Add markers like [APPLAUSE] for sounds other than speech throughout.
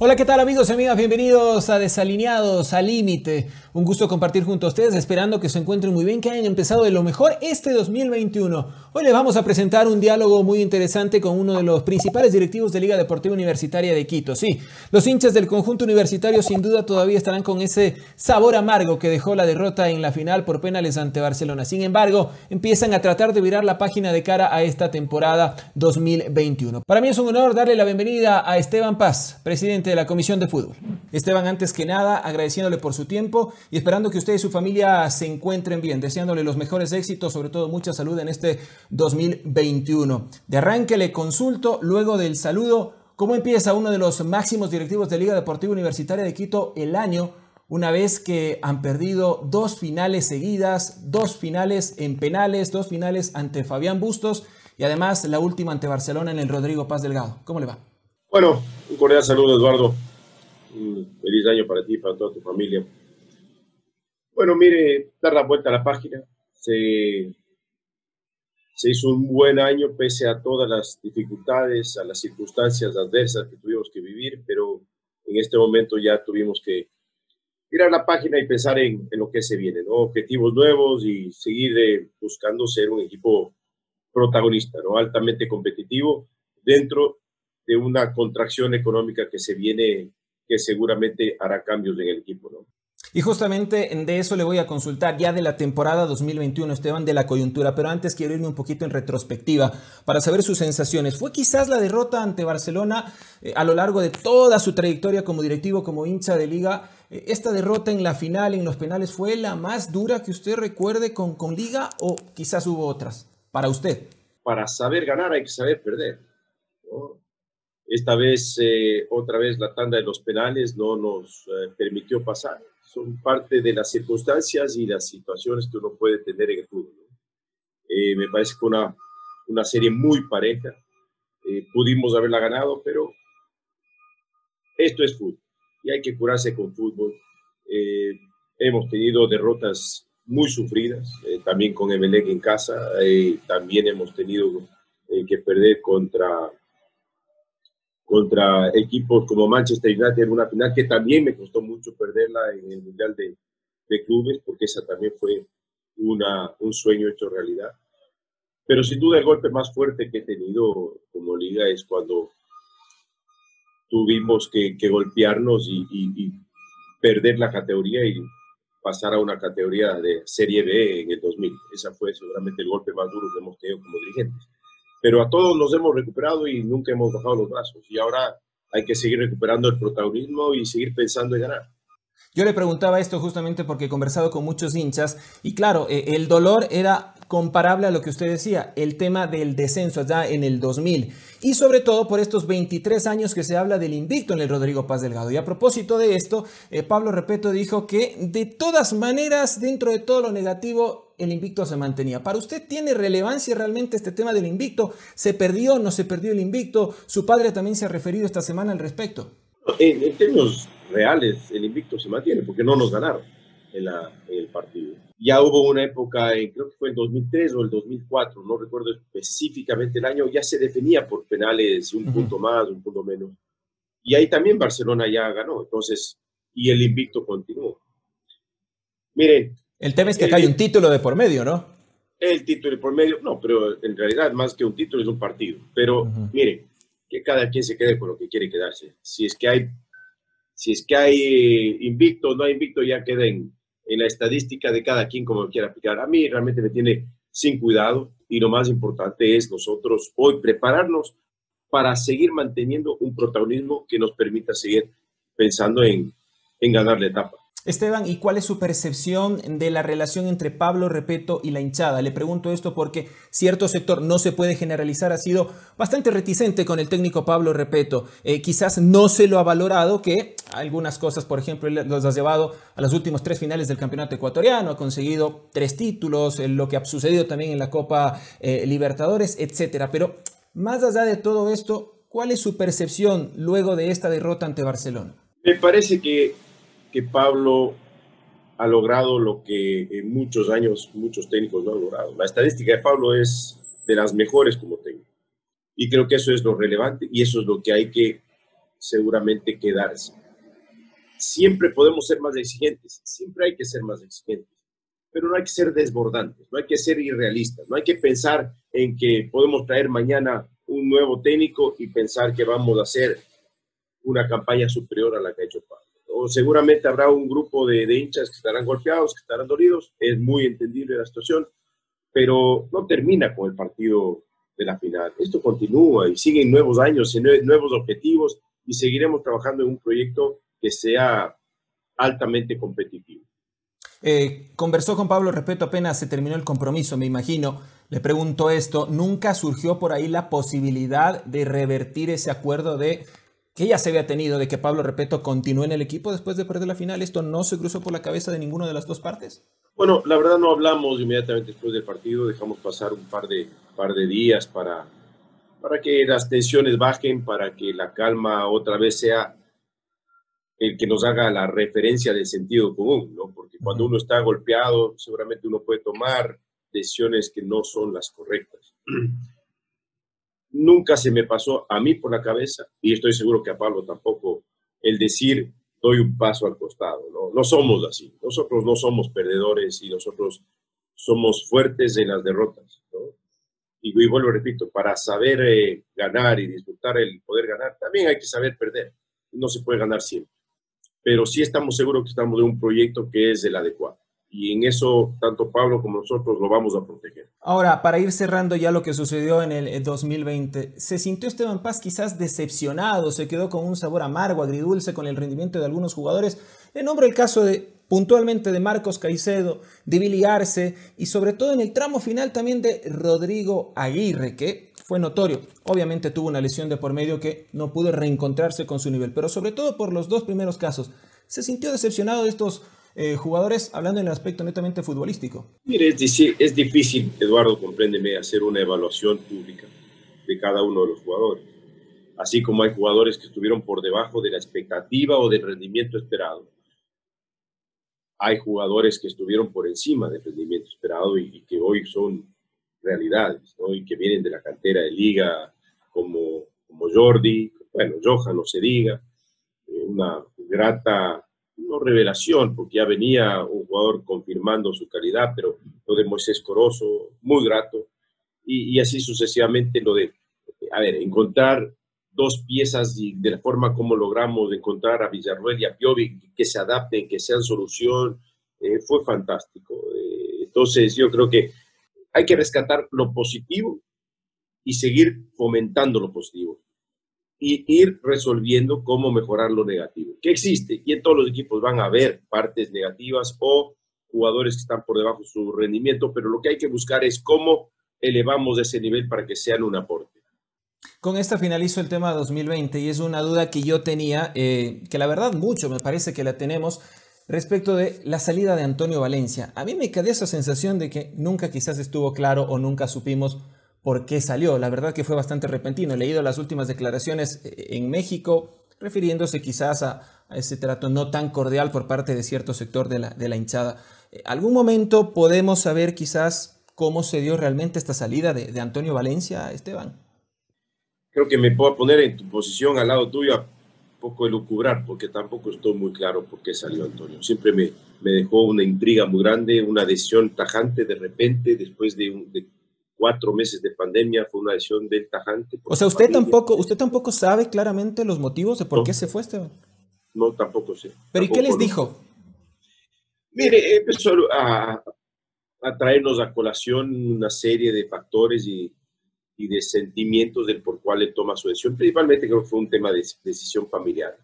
Hola, ¿qué tal amigos y amigas? Bienvenidos a Desalineados al Límite. Un gusto compartir junto a ustedes, esperando que se encuentren muy bien, que hayan empezado de lo mejor este 2021. Hoy les vamos a presentar un diálogo muy interesante con uno de los principales directivos de Liga Deportiva Universitaria de Quito. Sí, los hinchas del conjunto universitario sin duda todavía estarán con ese sabor amargo que dejó la derrota en la final por penales ante Barcelona. Sin embargo, empiezan a tratar de virar la página de cara a esta temporada 2021. Para mí es un honor darle la bienvenida a Esteban Paz, presidente de la Comisión de Fútbol. Esteban, antes que nada, agradeciéndole por su tiempo y esperando que usted y su familia se encuentren bien, deseándole los mejores éxitos, sobre todo mucha salud en este 2021. De arranque le consulto, luego del saludo, ¿cómo empieza uno de los máximos directivos de Liga Deportiva Universitaria de Quito el año? Una vez que han perdido dos finales seguidas, dos finales en penales, dos finales ante Fabián Bustos y además la última ante Barcelona en el Rodrigo Paz Delgado. ¿Cómo le va? Bueno, un cordial saludo, Eduardo. Un feliz año para ti y para toda tu familia. Bueno, mire, dar la vuelta a la página. Se, se hizo un buen año pese a todas las dificultades, a las circunstancias adversas que tuvimos que vivir, pero en este momento ya tuvimos que tirar la página y pensar en, en lo que se viene, ¿no? Objetivos nuevos y seguir eh, buscando ser un equipo protagonista, ¿no? Altamente competitivo dentro de una contracción económica que se viene, que seguramente hará cambios en el equipo, ¿no? Y justamente de eso le voy a consultar ya de la temporada 2021, Esteban, de la coyuntura. Pero antes quiero irme un poquito en retrospectiva para saber sus sensaciones. ¿Fue quizás la derrota ante Barcelona eh, a lo largo de toda su trayectoria como directivo, como hincha de liga? Eh, ¿Esta derrota en la final, en los penales, fue la más dura que usted recuerde con, con liga o quizás hubo otras para usted? Para saber ganar hay que saber perder. ¿no? Esta vez, eh, otra vez, la tanda de los penales no nos eh, permitió pasar. Son parte de las circunstancias y las situaciones que uno puede tener en el fútbol. ¿no? Eh, me parece que una, una serie muy pareja. Eh, pudimos haberla ganado, pero esto es fútbol y hay que curarse con fútbol. Eh, hemos tenido derrotas muy sufridas, también con Emelec en casa, también hemos tenido que perder contra contra equipos como Manchester United en una final que también me costó mucho perderla en el Mundial de, de Clubes, porque esa también fue una, un sueño hecho realidad. Pero sin duda el golpe más fuerte que he tenido como liga es cuando tuvimos que, que golpearnos y, y, y, perder la categoría y pasar a una categoría de Serie B en el 2000. Esa fue seguramente el golpe más duro que hemos tenido como dirigentes pero a todos nos hemos recuperado y nunca hemos bajado los brazos. Y ahora hay que seguir recuperando el protagonismo y seguir pensando en ganar. Yo le preguntaba esto justamente porque he conversado con muchos hinchas y claro, eh, el dolor era comparable a lo que usted decía, el tema del descenso allá en el 2000 y sobre todo por estos 23 años que se habla del invicto en el Rodrigo Paz Delgado. Y a propósito de esto, eh, Pablo Repeto dijo que de todas maneras, dentro de todo lo negativo, el invicto se mantenía. ¿Para usted tiene relevancia realmente este tema del invicto? ¿Se perdió, no se perdió el invicto? Su padre también se ha referido esta semana al respecto. En, en términos reales, el invicto se mantiene porque no nos ganaron en, la, en el partido. Ya hubo una época, en, creo que fue en 2003 o el 2004, no recuerdo específicamente el año, ya se definía por penales un uh -huh. punto más, un punto menos. Y ahí también Barcelona ya ganó, entonces, y el invicto continuó. Miren, el tema es que acá hay un título de por medio, ¿no? El título de por medio, no, pero en realidad más que un título es un partido. Pero uh -huh. mire, que cada quien se quede con lo que quiere quedarse. Si es que hay, si es que hay invicto o no hay invicto, ya queda en, en la estadística de cada quien como quiera aplicar. A mí realmente me tiene sin cuidado y lo más importante es nosotros hoy prepararnos para seguir manteniendo un protagonismo que nos permita seguir pensando en, en ganar la etapa. Esteban, ¿y cuál es su percepción de la relación entre Pablo Repeto y la hinchada? Le pregunto esto porque cierto sector, no se puede generalizar, ha sido bastante reticente con el técnico Pablo Repeto. Eh, quizás no se lo ha valorado que algunas cosas, por ejemplo, los ha llevado a los últimos tres finales del campeonato ecuatoriano, ha conseguido tres títulos, eh, lo que ha sucedido también en la Copa eh, Libertadores, etcétera. Pero más allá de todo esto, ¿cuál es su percepción luego de esta derrota ante Barcelona? Me parece que que Pablo ha logrado lo que en muchos años muchos técnicos no han logrado. La estadística de Pablo es de las mejores como técnico. Y creo que eso es lo relevante y eso es lo que hay que seguramente quedarse. Siempre podemos ser más exigentes, siempre hay que ser más exigentes, pero no hay que ser desbordantes, no hay que ser irrealistas, no hay que pensar en que podemos traer mañana un nuevo técnico y pensar que vamos a hacer una campaña superior a la que ha hecho Pablo. O seguramente habrá un grupo de, hinchas que estarán golpeados, que estarán dolidos, es muy entendible la situación, pero no termina con el partido de la final. Esto continúa y siguen nuevos años y nuevos objetivos y seguiremos trabajando en un proyecto que sea altamente competitivo. Eh, conversó con Pablo Respeto apenas se terminó el compromiso, me imagino. Le pregunto esto, ¿nunca surgió por ahí la posibilidad de revertir ese acuerdo de que ya se había tenido de que Pablo Repeto continúe en el equipo después de perder la final? ¿Esto no se cruzó por la cabeza de ninguna de las dos partes? Bueno, la verdad no hablamos inmediatamente después del partido, dejamos pasar un par de, par de días para, para que las tensiones bajen, para que la calma otra vez sea el que nos haga la referencia del sentido común, ¿no? Porque cuando uno está golpeado, seguramente uno puede tomar decisiones que no son las correctas. Nunca se me pasó a mí por la cabeza, y estoy seguro que a Pablo tampoco, el decir doy un paso al costado. ¿no? no somos así. Nosotros no somos perdedores y nosotros somos fuertes en las derrotas. ¿no? Y, vuelvo, repito, para saber eh, ganar y disfrutar el poder ganar, también hay que saber perder. No se puede ganar siempre. Pero sí estamos seguros que estamos en un proyecto que es el adecuado y en eso tanto Pablo como nosotros lo vamos a proteger. Ahora, para ir cerrando ya lo que sucedió en el 2020, ¿se sintió Esteban Paz quizás decepcionado? ¿Se quedó con un sabor amargo, agridulce con el rendimiento de algunos jugadores? En nombre del caso de puntualmente de Marcos Caicedo, de Billy Arce y sobre todo en el tramo final también de Rodrigo Aguirre, que fue notorio. Obviamente tuvo una lesión de por medio que no pudo reencontrarse con su nivel, pero sobre todo por los dos primeros casos. ¿Se sintió decepcionado de estos eh, jugadores, hablando en el aspecto netamente futbolístico? Mire, es, es difícil, Eduardo, compréndeme, hacer una evaluación pública de cada uno de los jugadores. Así como hay jugadores que estuvieron por debajo de la expectativa o del rendimiento esperado. Hay jugadores que estuvieron por encima del rendimiento esperado y, que hoy son realidades, ¿no? y que vienen de la cantera de liga, como, como Jordi, bueno, Johan no se diga, eh, una grata no revelación, porque ya venía un jugador confirmando su calidad, pero lo de Moisés Corozo, muy grato, y, así sucesivamente lo de, a ver, encontrar dos piezas y de la forma como logramos encontrar a Villarruel y a Piovi que se adapten, que sean solución, eh, fue fantástico. Eh, entonces yo creo que hay que rescatar lo positivo y seguir fomentando lo positivo y ir resolviendo cómo mejorar lo negativo, que existe y en todos los equipos van a haber partes negativas o jugadores que están por debajo de su rendimiento, pero lo que hay que buscar es cómo elevamos ese nivel para que sean un aporte. Con esta finalizo el tema 2020 y es una duda que yo tenía, eh, que la verdad mucho me parece que la tenemos respecto de la salida de Antonio Valencia. A mí me quedó esa sensación de que nunca quizás estuvo claro o nunca supimos por qué salió. La verdad que fue bastante repentino. He leído las últimas declaraciones eh, en México refiriéndose quizás a, ese trato no tan cordial por parte de cierto sector de la, hinchada. Eh, ¿Algún momento podemos saber quizás cómo se dio realmente esta salida de, Antonio Valencia, Esteban? Creo que me puedo poner en tu posición al lado tuyo poco elucubrar, porque tampoco estoy muy claro por qué salió Antonio. Siempre me, me dejó una intriga muy grande, una decisión tajante de repente, después de, un, de cuatro meses de pandemia, fue una decisión del tajante. O sea, usted tampoco, usted tampoco sabe claramente los motivos de por qué se fue Esteban. No, tampoco sé. ¿Pero y qué les dijo? Mire, empezó a, a, traernos a colación una serie de factores y, y de sentimientos del por cual él toma su decisión. Principalmente creo que fue un tema de decisión familiar.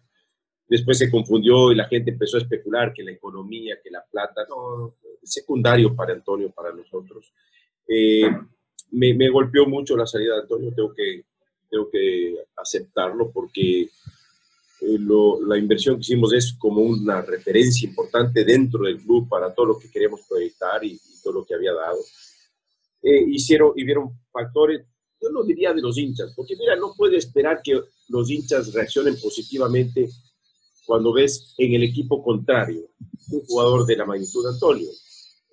Después se confundió y la gente empezó a especular que la economía, que la plata, no, secundario para Antonio, para nosotros. Eh, me, golpeó mucho la salida de Antonio, tengo que, tengo que aceptarlo porque eh, la inversión que hicimos es como una referencia importante dentro del club para todo lo que queríamos proyectar y, todo lo que había dado. Eh, hicieron y vieron factores, yo no diría de los hinchas, porque mira, no puede esperar que los hinchas reaccionen positivamente cuando ves en el equipo contrario un jugador de la magnitud de Antonio.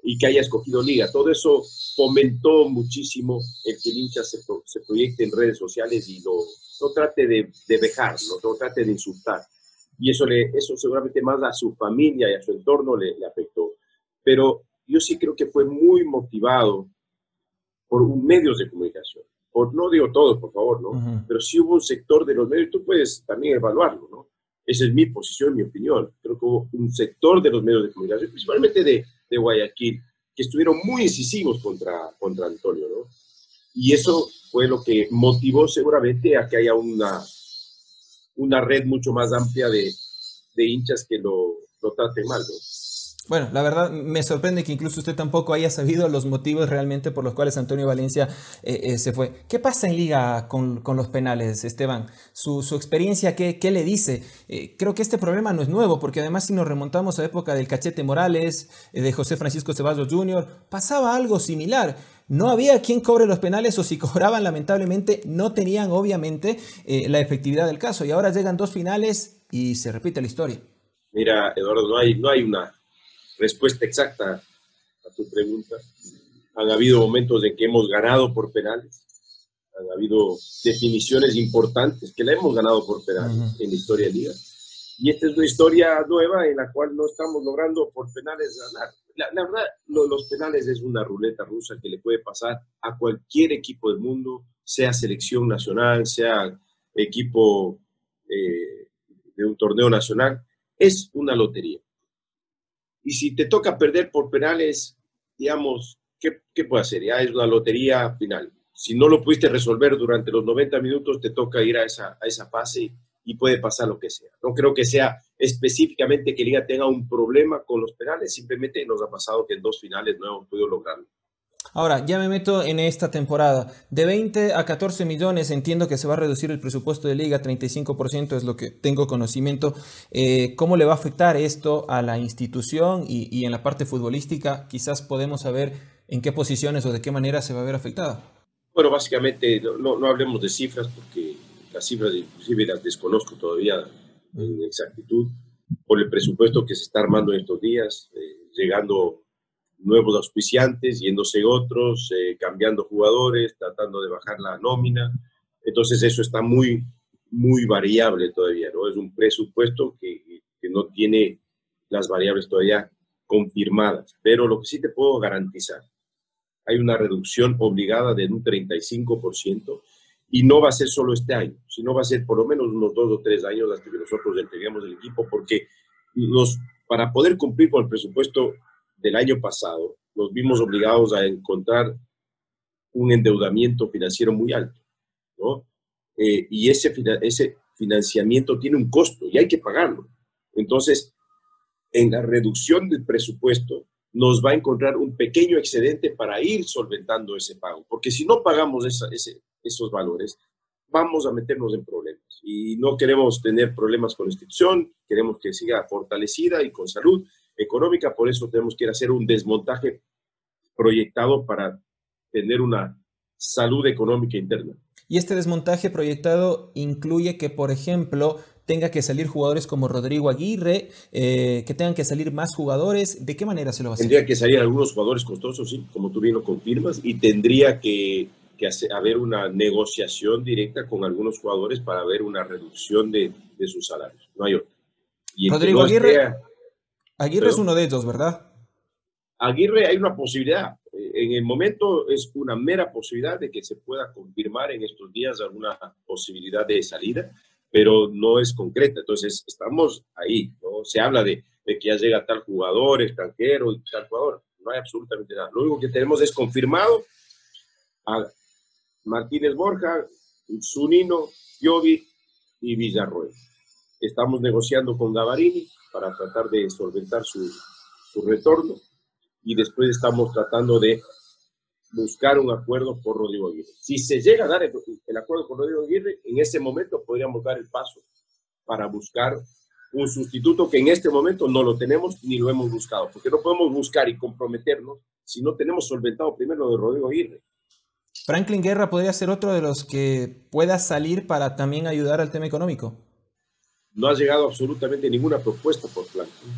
Y que haya escogido Liga. Todo eso fomentó muchísimo el que el hincha se, se proyecte en redes sociales y lo, no trate de, de no, trate de insultar. Y eso, le, eso seguramente más a su familia y a su entorno le, le afectó. Pero yo sí creo que fue muy motivado por medios de comunicación. Por, no digo todos, por favor, ¿no? Pero sí hubo un sector de los medios, tú puedes también evaluarlo, ¿no? Esa es mi posición, mi opinión. Creo que hubo un sector de los medios de comunicación, principalmente de, de Guayaquil, que estuvieron muy incisivos contra, contra Antonio, ¿no? Y eso fue lo que motivó seguramente a que haya una, una red mucho más amplia de, de hinchas que lo, lo traten mal, ¿no? Bueno, la verdad me sorprende que incluso usted tampoco haya sabido los motivos realmente por los cuales Antonio Valencia eh, eh, se fue. ¿Qué pasa en liga con, los penales, Esteban? ¿Su, experiencia qué, qué, le dice? Eh, creo que este problema no es nuevo, porque además si nos remontamos a época del Cachete Morales, de José Francisco Ceballos Jr., pasaba algo similar. No había quien cobre los penales o si [LAUGHS] cobraban lamentablemente no tenían obviamente la efectividad del caso. Y ahora llegan dos finales y se repite la historia. Mira, Eduardo, no hay, no hay una respuesta exacta a tu pregunta. Han habido momentos en que hemos ganado por penales, han habido definiciones importantes que la hemos ganado por penales en la historia de Liga. Y esta es una historia nueva en la cual no estamos logrando por penales ganar. La, la verdad, lo, los penales es una ruleta rusa que le puede pasar a cualquier equipo del mundo, sea selección nacional, sea equipo eh, de un torneo nacional. Es una lotería. Y si te toca perder por penales, digamos, ¿qué, qué puede hacer? Ya es una lotería final. Si no lo pudiste resolver durante los 90 minutos, te toca ir a esa, a esa fase y puede pasar lo que sea. No creo que sea específicamente que Liga tenga un problema con los penales, simplemente nos ha pasado que en dos finales no hemos podido lograrlo. Ahora, ya me meto en esta temporada. De 20 a 14 millones, entiendo que se va a reducir el presupuesto de liga, 35% es lo que tengo conocimiento. Eh, ¿Cómo le va a afectar esto a la institución y, en la parte futbolística? Quizás podemos saber en qué posiciones o de qué manera se va a ver afectada. Bueno, básicamente no, no, no hablemos de cifras porque las cifras inclusive las desconozco todavía en exactitud por el presupuesto que se está armando en estos días, eh, llegando nuevos auspiciantes, yéndose otros, eh, cambiando jugadores, tratando de bajar la nómina. Entonces eso está muy, muy variable todavía, ¿no? Es un presupuesto que, que no tiene las variables todavía confirmadas, pero lo que sí te puedo garantizar, hay una reducción obligada de un 35% y no va a ser solo este año, sino va a ser por lo menos unos dos o tres años hasta que nosotros entreguemos el equipo, porque nos, para poder cumplir con el presupuesto del año pasado, nos vimos obligados a encontrar un endeudamiento financiero muy alto, ¿no? Eh, y ese, ese financiamiento tiene un costo y hay que pagarlo. Entonces, en la reducción del presupuesto, nos va a encontrar un pequeño excedente para ir solventando ese pago, porque si no pagamos esa, ese, esos valores, vamos a meternos en problemas. Y no queremos tener problemas con la institución, queremos que siga fortalecida y con salud, económica, por eso tenemos que ir a hacer un desmontaje proyectado para tener una salud económica interna. Y este desmontaje proyectado incluye que, por ejemplo, tenga que salir jugadores como Rodrigo Aguirre, eh, que tengan que salir más jugadores. ¿De qué manera se lo va a hacer? Tendría que salir algunos jugadores costosos, sí, como tú bien lo confirmas, y tendría que, que hacer, haber una negociación directa con algunos jugadores para ver una reducción de, de sus salarios. No hay otra. Y Rodrigo Aguirre. Sea, Aguirre es uno de ellos, ¿verdad? Aguirre hay una posibilidad. En el momento es una mera posibilidad de que se pueda confirmar en estos días alguna posibilidad de salida, pero no es concreta. Entonces, estamos ahí, ¿no? Se habla de, de que ya llega tal jugador extranjero y tal jugador. No hay absolutamente nada. Lo único que tenemos es confirmado a Martínez Borja, Zunino, Piovi y Villarroel. Estamos negociando con Gavarini para tratar de solventar su, su retorno y después estamos tratando de buscar un acuerdo por Rodrigo Aguirre. Si se llega a dar el, el, acuerdo con Rodrigo Aguirre, en ese momento podríamos dar el paso para buscar un sustituto que en este momento no lo tenemos ni lo hemos buscado, porque no podemos buscar y comprometernos si no tenemos solventado primero lo de Rodrigo Aguirre. Franklin Guerra podría ser otro de los que pueda salir para también ayudar al tema económico no ha llegado absolutamente ninguna propuesta por Franklin.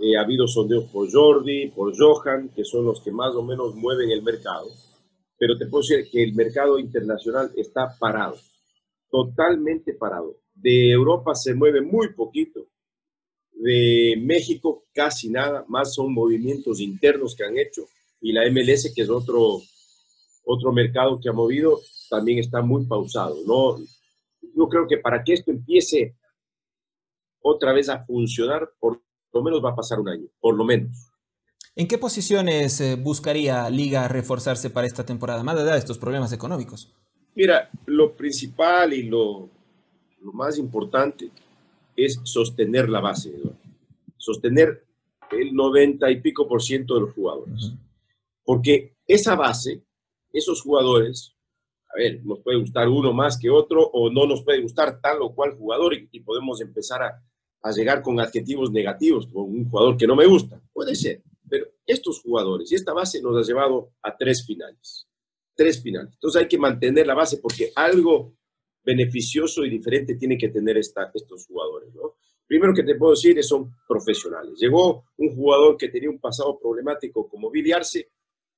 Eh, ha habido sondeos por Jordi, por Johan, que son los que más o menos mueven el mercado. Pero te puedo decir que el mercado internacional está parado, totalmente parado. De Europa se mueve muy poquito. De México casi nada, más son movimientos internos que han hecho. Y la MLS, que es otro, otro mercado que ha movido, también está muy pausado. No, yo creo que para que esto empiece otra vez a funcionar, por lo menos va a pasar un año, por lo menos. ¿En qué posiciones eh, buscaría Liga reforzarse para esta temporada, más allá de estos problemas económicos? Mira, lo principal y lo, lo más importante es sostener la base, sostener el 90 y pico por ciento de los jugadores. Porque esa base, esos jugadores, a ver, nos puede gustar uno más que otro o no nos puede gustar tal o cual jugador y, podemos empezar a, a, llegar con adjetivos negativos con un jugador que no me gusta. Puede ser, pero estos jugadores y esta base nos ha llevado a tres finales. Tres finales. Entonces hay que mantener la base porque algo beneficioso y diferente tiene que tener esta, estos jugadores, ¿no? Primero que te puedo decir es son profesionales. Llegó un jugador que tenía un pasado problemático como Billy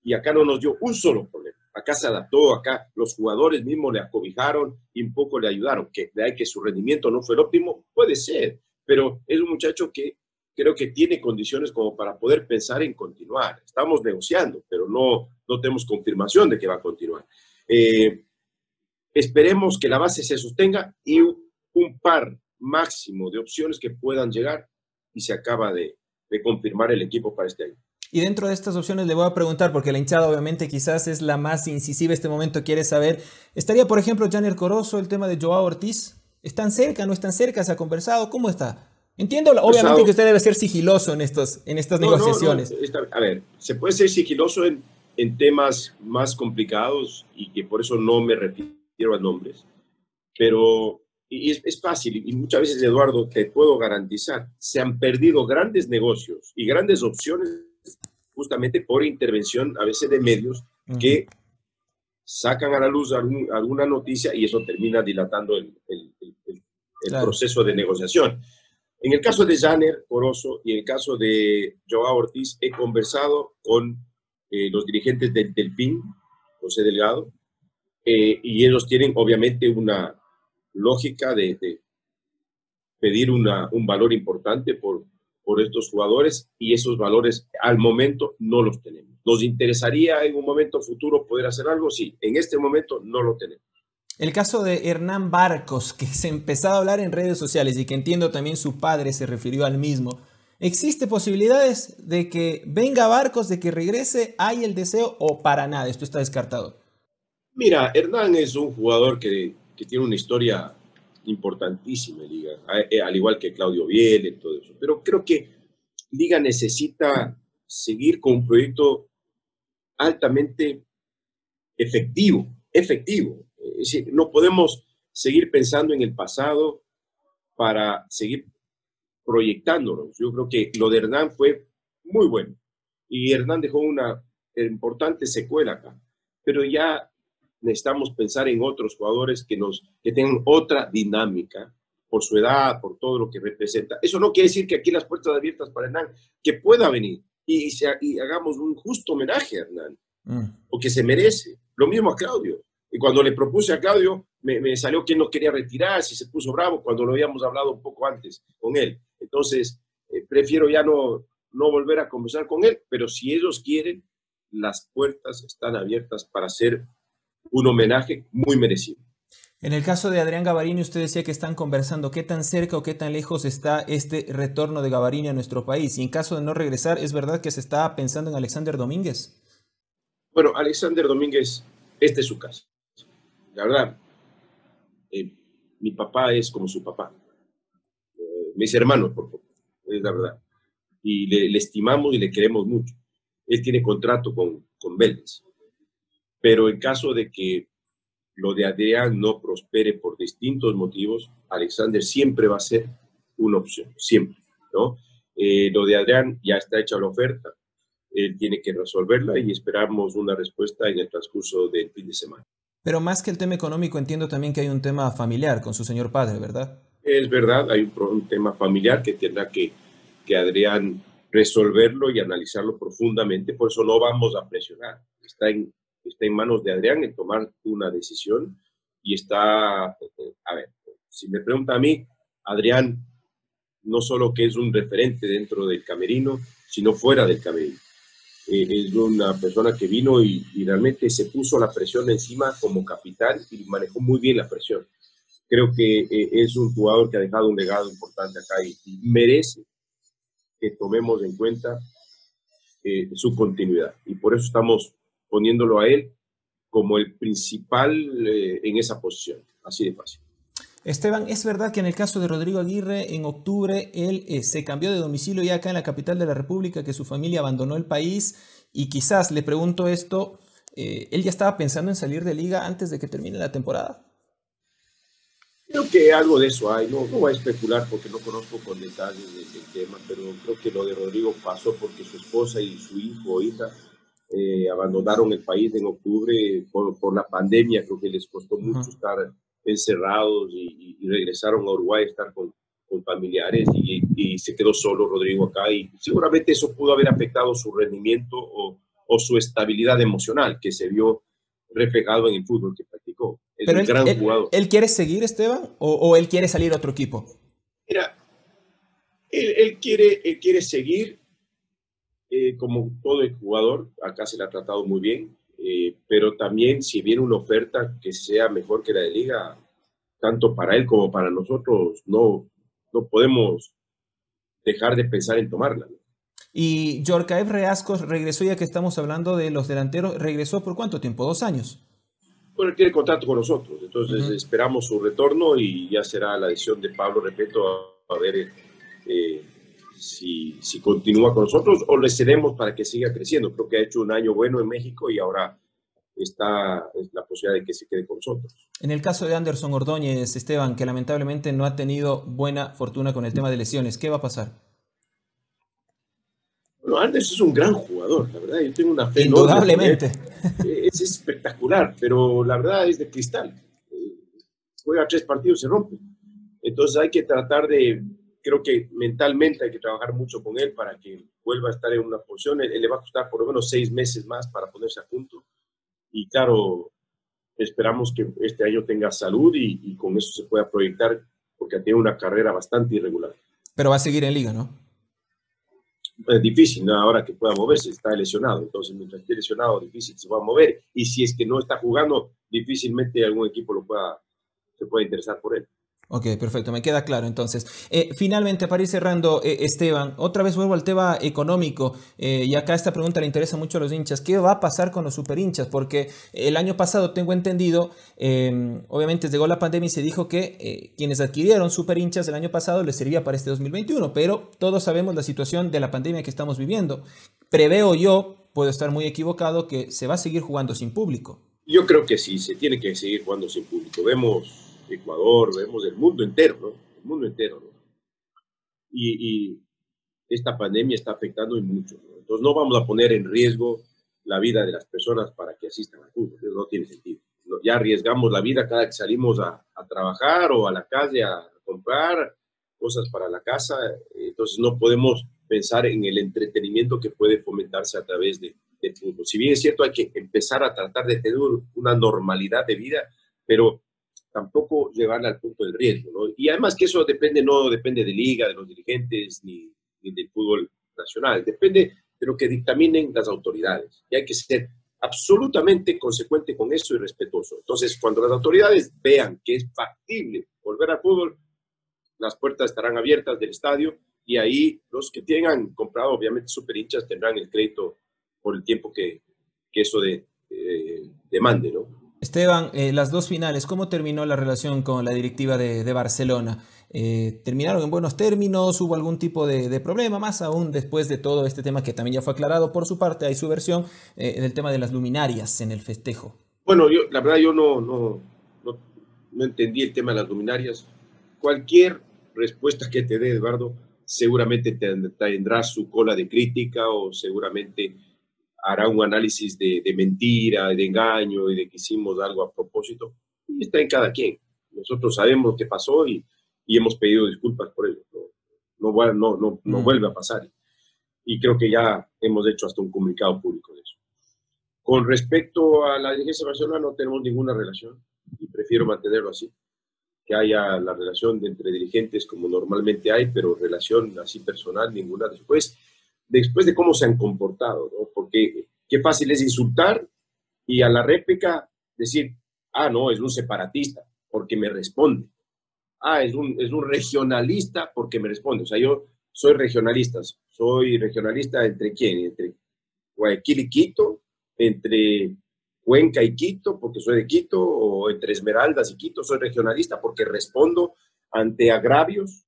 y acá no nos dio un solo problema acá se adaptó, acá los jugadores mismos le acobijaron y un poco le ayudaron. Que de ahí que su rendimiento no fue el óptimo, puede ser, pero es un muchacho que creo que tiene condiciones como para poder pensar en continuar. Estamos negociando, pero no, no tenemos confirmación de que va a continuar. Eh, esperemos que la base se sostenga y un par máximo de opciones que puedan llegar y se acaba de confirmar el equipo para este año. Y dentro de estas opciones le voy a preguntar, porque la hinchada obviamente quizás es la más incisiva este momento, quiere saber, ¿estaría por ejemplo Janer Corozo, el tema de Joao Ortiz? ¿Están cerca, no están cerca? ¿Se ha conversado? ¿Cómo está? Entiendo, obviamente, que usted debe ser sigiloso en, estos, en estas negociaciones. a ver, se puede ser sigiloso en, en temas más complicados y que por eso no me refiero a nombres, pero y es, es, fácil y muchas veces, Eduardo, te puedo garantizar, se han perdido grandes negocios y grandes opciones justamente por intervención a veces de medios que sacan a la luz alguna noticia y eso termina dilatando el, proceso de negociación. En el caso de Janer Corozo y en el caso de Joao Ortiz, he conversado con eh, los dirigentes del Delfín, José Delgado, eh, y ellos tienen obviamente una lógica de, de pedir una, un valor importante por, por estos jugadores y esos valores al momento no los tenemos. ¿Nos interesaría en un momento futuro poder hacer algo? Sí, en este momento no lo tenemos. El caso de Hernán Barcos, que se empezó a hablar en redes sociales y que entiendo también su padre se refirió al mismo. ¿Existe posibilidades de que venga Barcos, de que regrese? ¿Hay el deseo o para nada? Esto está descartado. Mira, Hernán es un jugador que, que tiene una historia importantísima Liga, eh, al igual que Claudio Biel todo eso. Pero creo que Liga necesita seguir con un proyecto altamente efectivo, efectivo. Es no podemos seguir pensando en el pasado para seguir proyectándonos. Yo creo que lo de Hernán fue muy bueno y Hernán dejó una importante secuela acá, pero ya necesitamos pensar en otros jugadores que, nos, que tengan otra dinámica por su edad, por todo lo que representa. Eso no quiere decir que aquí las puertas abiertas para Hernán, que pueda venir y, y hagamos un justo homenaje a Hernán, mm. porque se merece. Lo mismo a Claudio. Y cuando le propuse a Claudio, me, salió que no quería retirarse, se puso bravo cuando lo habíamos hablado un poco antes con él. Entonces, eh, prefiero ya no, no volver a conversar con él, pero si ellos quieren, las puertas están abiertas para hacer un homenaje muy merecido. En el caso de Adrián Gavarini, usted decía que están conversando qué tan cerca o qué tan lejos está este retorno de Gavarini a nuestro país. Y en caso de no regresar, ¿es verdad que se está pensando en Alexander Domínguez? Bueno, Alexander Domínguez, este es su caso. La verdad, eh, mi papá es como su papá. Eh, mis hermanos, por favor, es la verdad. Y le, estimamos y le queremos mucho. Él tiene contrato con, con Vélez pero en caso de que lo de Adrián no prospere por distintos motivos, Alexander siempre va a ser una opción, siempre, ¿no? Eh, lo de Adrián ya está hecha la oferta, él tiene que resolverla y esperamos una respuesta en el transcurso del fin de semana. Pero más que el tema económico, entiendo también que hay un tema familiar con su señor padre, ¿verdad? Es verdad, hay un, tema familiar que tendrá que, que Adrián resolverlo y analizarlo profundamente, por eso no vamos a presionar. Está en, está en manos de Adrián en tomar una decisión y está, a ver, si me pregunta a mí, Adrián no solo que es un referente dentro del camerino, sino fuera del camerino. Eh, es una persona que vino y, realmente se puso la presión encima como capitán y manejó muy bien la presión. Creo que eh, es un jugador que ha dejado un legado importante acá y, merece que tomemos en cuenta eh, su continuidad. Y por eso estamos poniéndolo a él como el principal en esa posición. Así de fácil. Esteban, ¿es verdad que en el caso de Rodrigo Aguirre, en octubre, él eh, se cambió de domicilio ya acá en la capital de la República, que su familia abandonó el país? Y quizás le pregunto esto, eh, ¿él ya estaba pensando en salir de liga antes de que termine la temporada? Creo que algo de eso hay, no, no voy a especular porque no conozco con detalles del, tema, pero creo que lo de Rodrigo pasó porque su esposa y su hijo o hija eh, abandonaron el país en octubre por, por, la pandemia, creo que les costó mucho estar encerrados y, regresaron a Uruguay a estar con, familiares y, se quedó solo Rodrigo acá y seguramente eso pudo haber afectado su rendimiento o, su estabilidad emocional que se vio reflejado en el fútbol que practicó. Es un gran jugador. ¿Él quiere seguir, Esteban, o, él quiere salir a otro equipo? Mira, él, quiere, él quiere seguir eh, como todo el jugador, acá se le ha tratado muy bien, eh, pero también si viene una oferta que sea mejor que la de liga, tanto para él como para nosotros, no, no podemos dejar de pensar en tomarla. Y Yorkaev Reascos regresó, ya que estamos hablando de los delanteros, ¿regresó por cuánto tiempo? ¿Dos años? Bueno, tiene contrato con nosotros, entonces esperamos su retorno y ya será la decisión de Pablo, repito, a, ver eh, si, si, continúa con nosotros o le cedemos para que siga creciendo. Creo que ha hecho un año bueno en México y ahora está la posibilidad de que se quede con nosotros. En el caso de Anderson Ordóñez, Esteban, que lamentablemente no ha tenido buena fortuna con el tema de lesiones, ¿qué va a pasar? Bueno, Anderson es un gran jugador, la verdad, yo tengo una fe. Indudablemente. Es espectacular, pero la verdad es de cristal. Juega tres partidos, se rompe. Entonces hay que tratar de creo que mentalmente hay que trabajar mucho con él para que vuelva a estar en una posición. Él, le va a costar por lo menos seis meses más para ponerse a punto. Y claro, esperamos que este año tenga salud y, con eso se pueda proyectar, porque tiene una carrera bastante irregular. Pero va a seguir en liga, ¿no? Es difícil, ¿no? ahora que pueda moverse, está lesionado. Entonces, mientras esté lesionado, difícil se va a mover. Y si es que no está jugando, difícilmente algún equipo lo pueda, se pueda interesar por él. Ok, perfecto, me queda claro entonces. Eh, finalmente, para ir cerrando, eh, Esteban, otra vez vuelvo al tema económico eh, y acá esta pregunta le interesa mucho a los hinchas. ¿Qué va a pasar con los super hinchas? Porque el año pasado, tengo entendido, em, obviamente llegó la pandemia y se dijo que quienes adquirieron super hinchas el año pasado les servía para este 2021, pero todos sabemos la situación de la pandemia que estamos viviendo. Preveo yo, puedo estar muy equivocado, que se va a seguir jugando sin público. Yo creo que sí, se tiene que seguir jugando sin público. Vemos Ecuador, vemos el mundo entero, ¿no? El mundo entero, ¿no? Y, esta pandemia está afectando mucho, ¿no? Entonces no vamos a poner en riesgo la vida de las personas para que asistan al fútbol, no tiene sentido. Ya arriesgamos la vida cada que salimos a, trabajar o a la calle a comprar cosas para la casa, entonces no podemos pensar en el entretenimiento que puede fomentarse a través de, del fútbol. Si bien es cierto, hay que empezar a tratar de tener una normalidad de vida, pero tampoco llevarla al punto del riesgo. ¿no? Y además que eso depende, no depende de liga, de los dirigentes, ni, del fútbol nacional, depende de lo que dictaminen las autoridades. Y hay que ser absolutamente consecuente con eso y respetuoso. Entonces, cuando las autoridades vean que es factible volver al fútbol, las puertas estarán abiertas del estadio y ahí los que tengan comprado, obviamente, super hinchas tendrán el crédito por el tiempo que, que eso de, eh, demande, ¿no? Esteban, eh, las dos finales, ¿cómo terminó la relación con la directiva de, Barcelona? Eh, ¿Terminaron en buenos términos? ¿Hubo algún tipo de, problema? Más aún después de todo este tema que también ya fue aclarado por su parte, hay su versión eh, del tema de las luminarias en el festejo. Bueno, yo, la verdad yo no, no, no, entendí el tema de las luminarias. Cualquier respuesta que te dé Eduardo seguramente tendrá su cola de crítica o seguramente hará un análisis de, mentira, de engaño y de que hicimos algo a propósito. Y está en cada quien. Nosotros sabemos qué pasó y, hemos pedido disculpas por ello. No, no, no, no, mm. vuelve a pasar. y creo que ya hemos hecho hasta un comunicado público de eso. Con respecto a la dirigencia nacional no tenemos ninguna relación y prefiero mantenerlo así, que haya la relación de entre dirigentes como normalmente hay, pero relación así personal ninguna después, después de cómo se han comportado, ¿no? Porque qué fácil es insultar y a la réplica decir, ah, no, es un separatista, porque me responde. Ah, es un, es un regionalista porque me responde. O sea, yo soy regionalista. Soy regionalista entre quién? Entre Guayaquil y Quito, entre Cuenca y Quito, porque soy de Quito, o entre Esmeraldas y Quito, soy regionalista porque respondo ante agravios,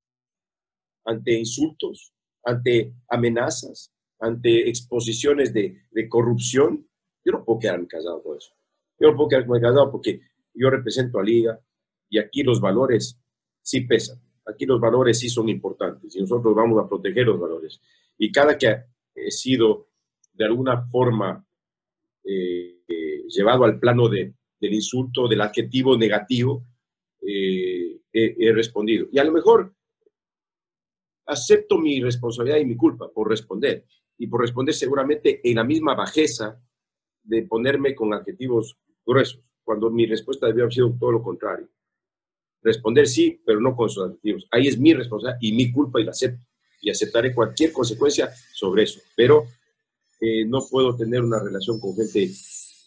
ante insultos, ante amenazas, ante exposiciones de, de corrupción. Yo no puedo quedarme casado con eso. Yo no puedo quedarme casado porque yo represento a Liga y aquí los valores sí pesan. Aquí los valores sí son importantes y nosotros vamos a proteger los valores. Y cada que he sido de alguna forma eh, eh, llevado al plano de, del insulto, del adjetivo negativo, eh, he, respondido. Y a lo mejor acepto mi responsabilidad y mi culpa por responder. Y por responder seguramente en la misma bajeza de ponerme con adjetivos gruesos, cuando mi respuesta debió haber sido todo lo contrario. Responder sí, pero no con sus adjetivos. Ahí es mi responsabilidad y mi culpa y la acepto. Y aceptaré cualquier consecuencia sobre eso. Pero eh, no puedo tener una relación con gente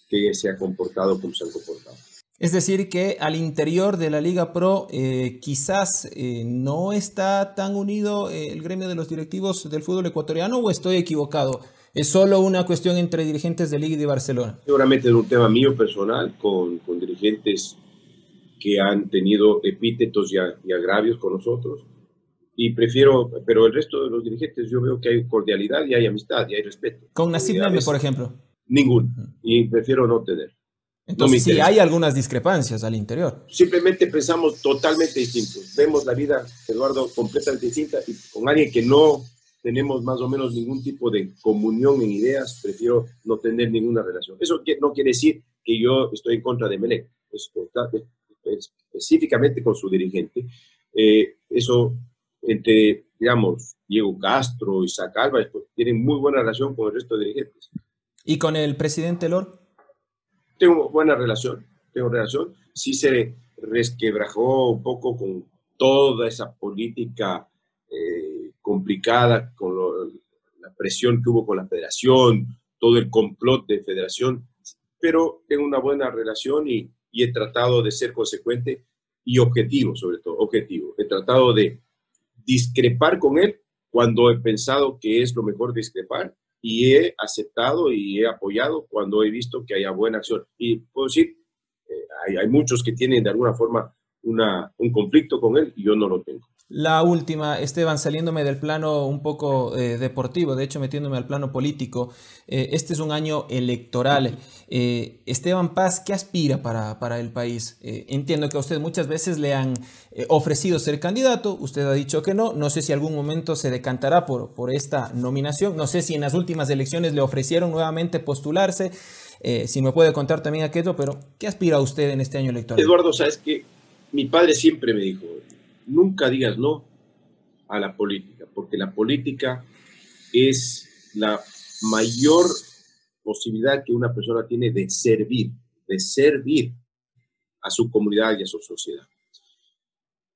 que se ha comportado como se han comportado. Es decir, que al interior de la Liga Pro eh, quizás eh, no está tan unido el gremio de los directivos del fútbol ecuatoriano o estoy equivocado. ¿Es solo una cuestión entre dirigentes de Liga y de Barcelona? Seguramente es un tema mío personal con, con dirigentes que han tenido epítetos y, agravios con nosotros. Y prefiero, pero el resto de los dirigentes yo veo que hay cordialidad y hay amistad y hay respeto. ¿Con Nasib Name, por ejemplo? Ningún. Y prefiero no tener. Entonces, sí hay algunas discrepancias al interior. Simplemente pensamos totalmente distintos. Vemos la vida, Eduardo, completamente distinta y con alguien que no tenemos más o menos ningún tipo de comunión en ideas, prefiero no tener ninguna relación. Eso no quiere decir que yo estoy en contra de Melec. Es, específicamente con su dirigente. Eh, eso, entre, digamos, Diego Castro, Isaac Álvarez, pues, tienen muy buena relación con el resto de dirigentes. ¿Y con el presidente Lor? Tengo buena relación, tengo relación. Sí se resquebrajó un poco con toda esa política eh, complicada, con la presión que hubo con la federación, todo el complot de federación, pero tengo una buena relación y, y he tratado de ser consecuente y objetivo, sobre todo, objetivo. He tratado de discrepar con él cuando he pensado que es lo mejor discrepar y he aceptado y he apoyado cuando he visto que haya buena acción. Y puedo decir, eh, hay, hay, muchos que tienen de alguna forma una, un conflicto con él y yo no lo tengo. La última, Esteban, saliéndome del plano un poco eh, deportivo, de hecho metiéndome al plano político, eh, este es un año electoral. Eh, Esteban Paz, ¿qué aspira para, para el país? entiendo que a usted muchas veces le han ofrecido ser candidato, usted ha dicho que no, no sé si algún momento se decantará por, por esta nominación, no sé si en las últimas elecciones le ofrecieron nuevamente postularse, si me puede contar también aquello, pero ¿qué aspira usted en este año electoral? Eduardo, sabes que mi padre siempre me dijo, nunca digas no a la política, porque la política es la mayor posibilidad que una persona tiene de servir, de servir a su comunidad y a su sociedad.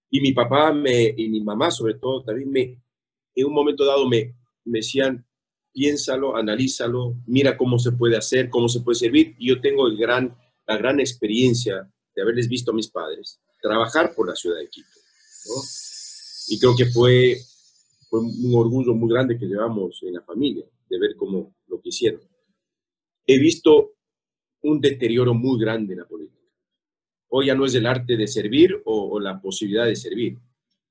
Y mi papá me, y mi mamá sobre todo también me, en un momento dado me, me decían, piénsalo, analízalo, mira cómo se puede hacer, cómo se puede servir. Y yo tengo el gran, la gran experiencia de haberles visto a mis padres trabajar por la ciudad de Quito. Y creo que fue, fue un orgullo muy grande que llevamos en la familia, de ver cómo lo que hicieron. He visto un deterioro muy grande en la política. Hoy ya no es el arte de servir o, la posibilidad de servir.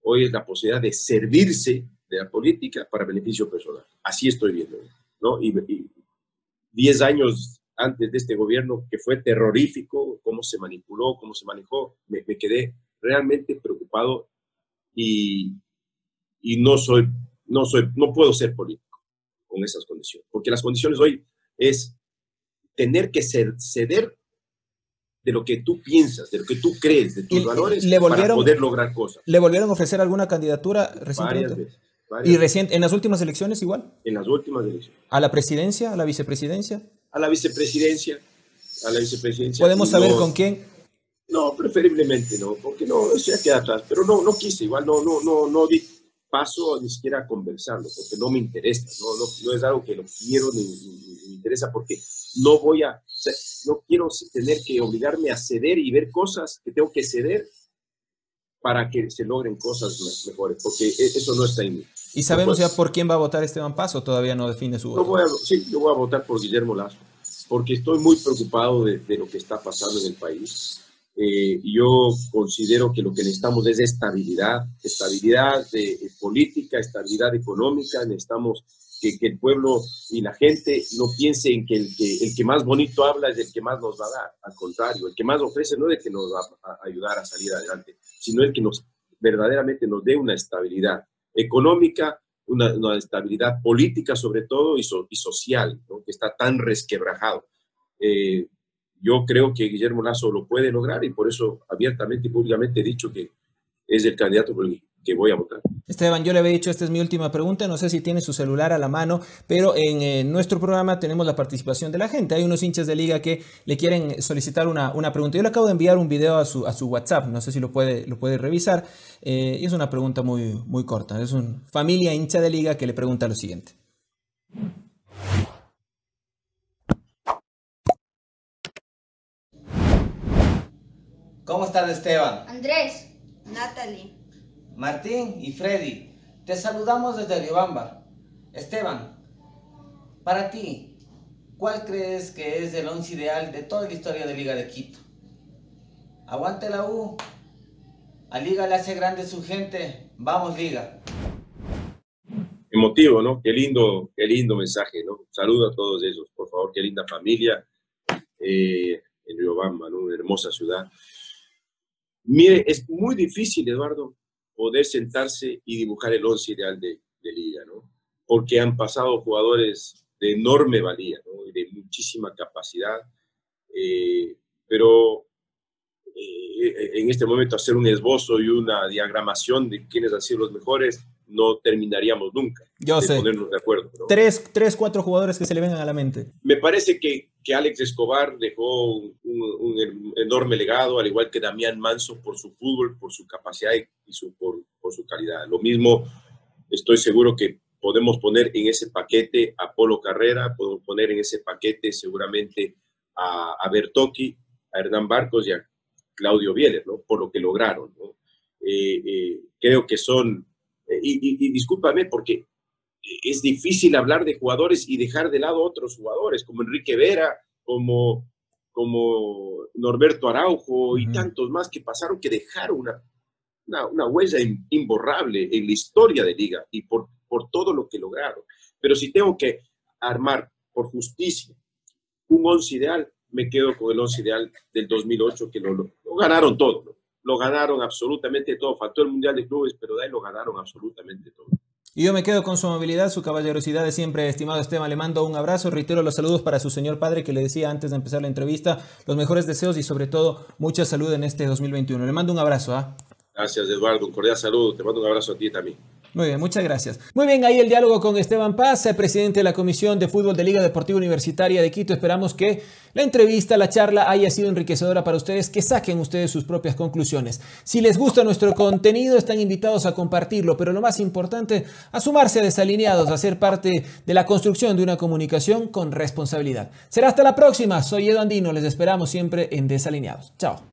Hoy es la posibilidad de servirse de la política para beneficio personal. Así estoy viendo. ¿no? Y, diez años antes de este gobierno, que fue terrorífico, cómo se manipuló, cómo se manejó, me, me quedé realmente preocupado y, y no soy, no soy, no puedo ser político con esas condiciones, porque las condiciones hoy es tener que ceder de lo que tú piensas, de lo que tú crees, de tus valores, le volvieron, para poder lograr cosas. ¿Le volvieron a ofrecer alguna candidatura recientemente? Varias veces, ¿Y recién, en las últimas elecciones igual? En las últimas elecciones. ¿A la presidencia, a la vicepresidencia? A la vicepresidencia, a la vicepresidencia. ¿Podemos saber con quién? No, preferiblemente no, porque no, se queda atrás, pero no, no quise, igual no, no, no, no di paso ni siquiera a conversarlo, porque no me interesa, no, no, no es algo que lo quiero ni, me interesa, porque no voy a, no quiero tener que obligarme a ceder y ver cosas que tengo que ceder para que se logren cosas mejores, porque e, eso no está en mí. ¿Y sabemos ya por quién va a votar Esteban Paso? Todavía no define su voto. sí, yo voy a votar por Guillermo Lazo, porque estoy muy preocupado de, de lo que está pasando en el país. Eh, yo considero que lo que necesitamos es estabilidad, estabilidad de, política, estabilidad económica. Necesitamos que, que, el pueblo y la gente no piense en que el, que el que más bonito habla es el que más nos va a dar. Al contrario, el que más ofrece no es el que nos va a ayudar a salir adelante, sino el que nos verdaderamente nos dé una estabilidad económica, una, una estabilidad política sobre todo y, y social, ¿no? que está tan resquebrajado. Eh, yo creo que Guillermo Lazo lo puede lograr y por eso abiertamente y públicamente he dicho que es el candidato por el que voy a votar. Esteban, yo le había dicho, esta es mi última pregunta, no sé si tiene su celular a la mano, pero en eh, nuestro programa tenemos la participación de la gente. Hay unos hinchas de liga que le quieren solicitar una, una pregunta. Yo le acabo de enviar un video a su, a su WhatsApp, no sé si lo puede, lo puede revisar. Eh, es una pregunta muy, muy corta. Es una familia hincha de liga que le pregunta lo siguiente. ¿Cómo estás, Esteban? Andrés, Natalie, Martín y Freddy. Te saludamos desde Riobamba. Esteban, para ti, ¿cuál crees que es el once ideal de toda la historia de Liga de Quito? Aguante la U. A Liga le hace grande su gente. Vamos, Liga. Emotivo, ¿no? Qué lindo, qué lindo mensaje, ¿no? Saludo a todos ellos, por favor, qué linda familia eh, en Riobamba, ¿no? Una hermosa ciudad. Mire, es muy difícil, Eduardo, poder sentarse y dibujar el once ideal de, liga, ¿no? Porque han pasado jugadores de enorme valía, ¿no? Y de muchísima capacidad, eh, pero eh, en este momento hacer un esbozo y una diagramación de quiénes han sido los mejores, no terminaríamos nunca Yo de sé. ponernos de acuerdo. Tres, tres, cuatro jugadores que se le vengan a la mente. Me parece que, que Alex Escobar dejó un, un, enorme legado, al igual que Damián Manso, por su fútbol, por su capacidad y su, por, por su calidad. Lo mismo, estoy seguro que podemos poner en ese paquete a Polo Carrera, podemos poner en ese paquete seguramente a, a a Hernán Barcos y a Claudio Bieler, ¿no? Por lo que lograron, ¿no? Eh, eh, creo que son y, y, discúlpame porque es difícil hablar de jugadores y dejar de lado otros jugadores, como Enrique Vera, como, como Norberto Araujo y tantos más que pasaron, que dejaron una, una, una, huella imborrable en la historia de Liga y por, por todo lo que lograron. Pero si tengo que armar por justicia un once ideal, me quedo con el once ideal del 2008, que lo, lo, lo ganaron todo. ¿no? Lo ganaron absolutamente todo. Faltó el Mundial de Clubes, pero de ahí lo ganaron absolutamente todo. Y yo me quedo con su amabilidad, su caballerosidad de siempre, estimado Esteban. Le mando un abrazo, reitero los saludos para su señor padre que le decía antes de empezar la entrevista, los mejores deseos y sobre todo mucha salud en este 2021. Le mando un abrazo. ¿ah? Gracias, Eduardo. Un cordial saludo. Te mando un abrazo a ti también. Muy bien, muchas gracias. Muy bien, ahí el diálogo con Esteban Paz, presidente de la Comisión de Fútbol de Liga Deportiva Universitaria de Quito. Esperamos que la entrevista, la charla haya sido enriquecedora para ustedes, que saquen ustedes sus propias conclusiones. Si les gusta nuestro contenido, están invitados a compartirlo, pero lo más importante, a sumarse a desalineados, a ser parte de la construcción de una comunicación con responsabilidad. Será hasta la próxima. Soy Edu Andino, les esperamos siempre en Desalineados. Chao.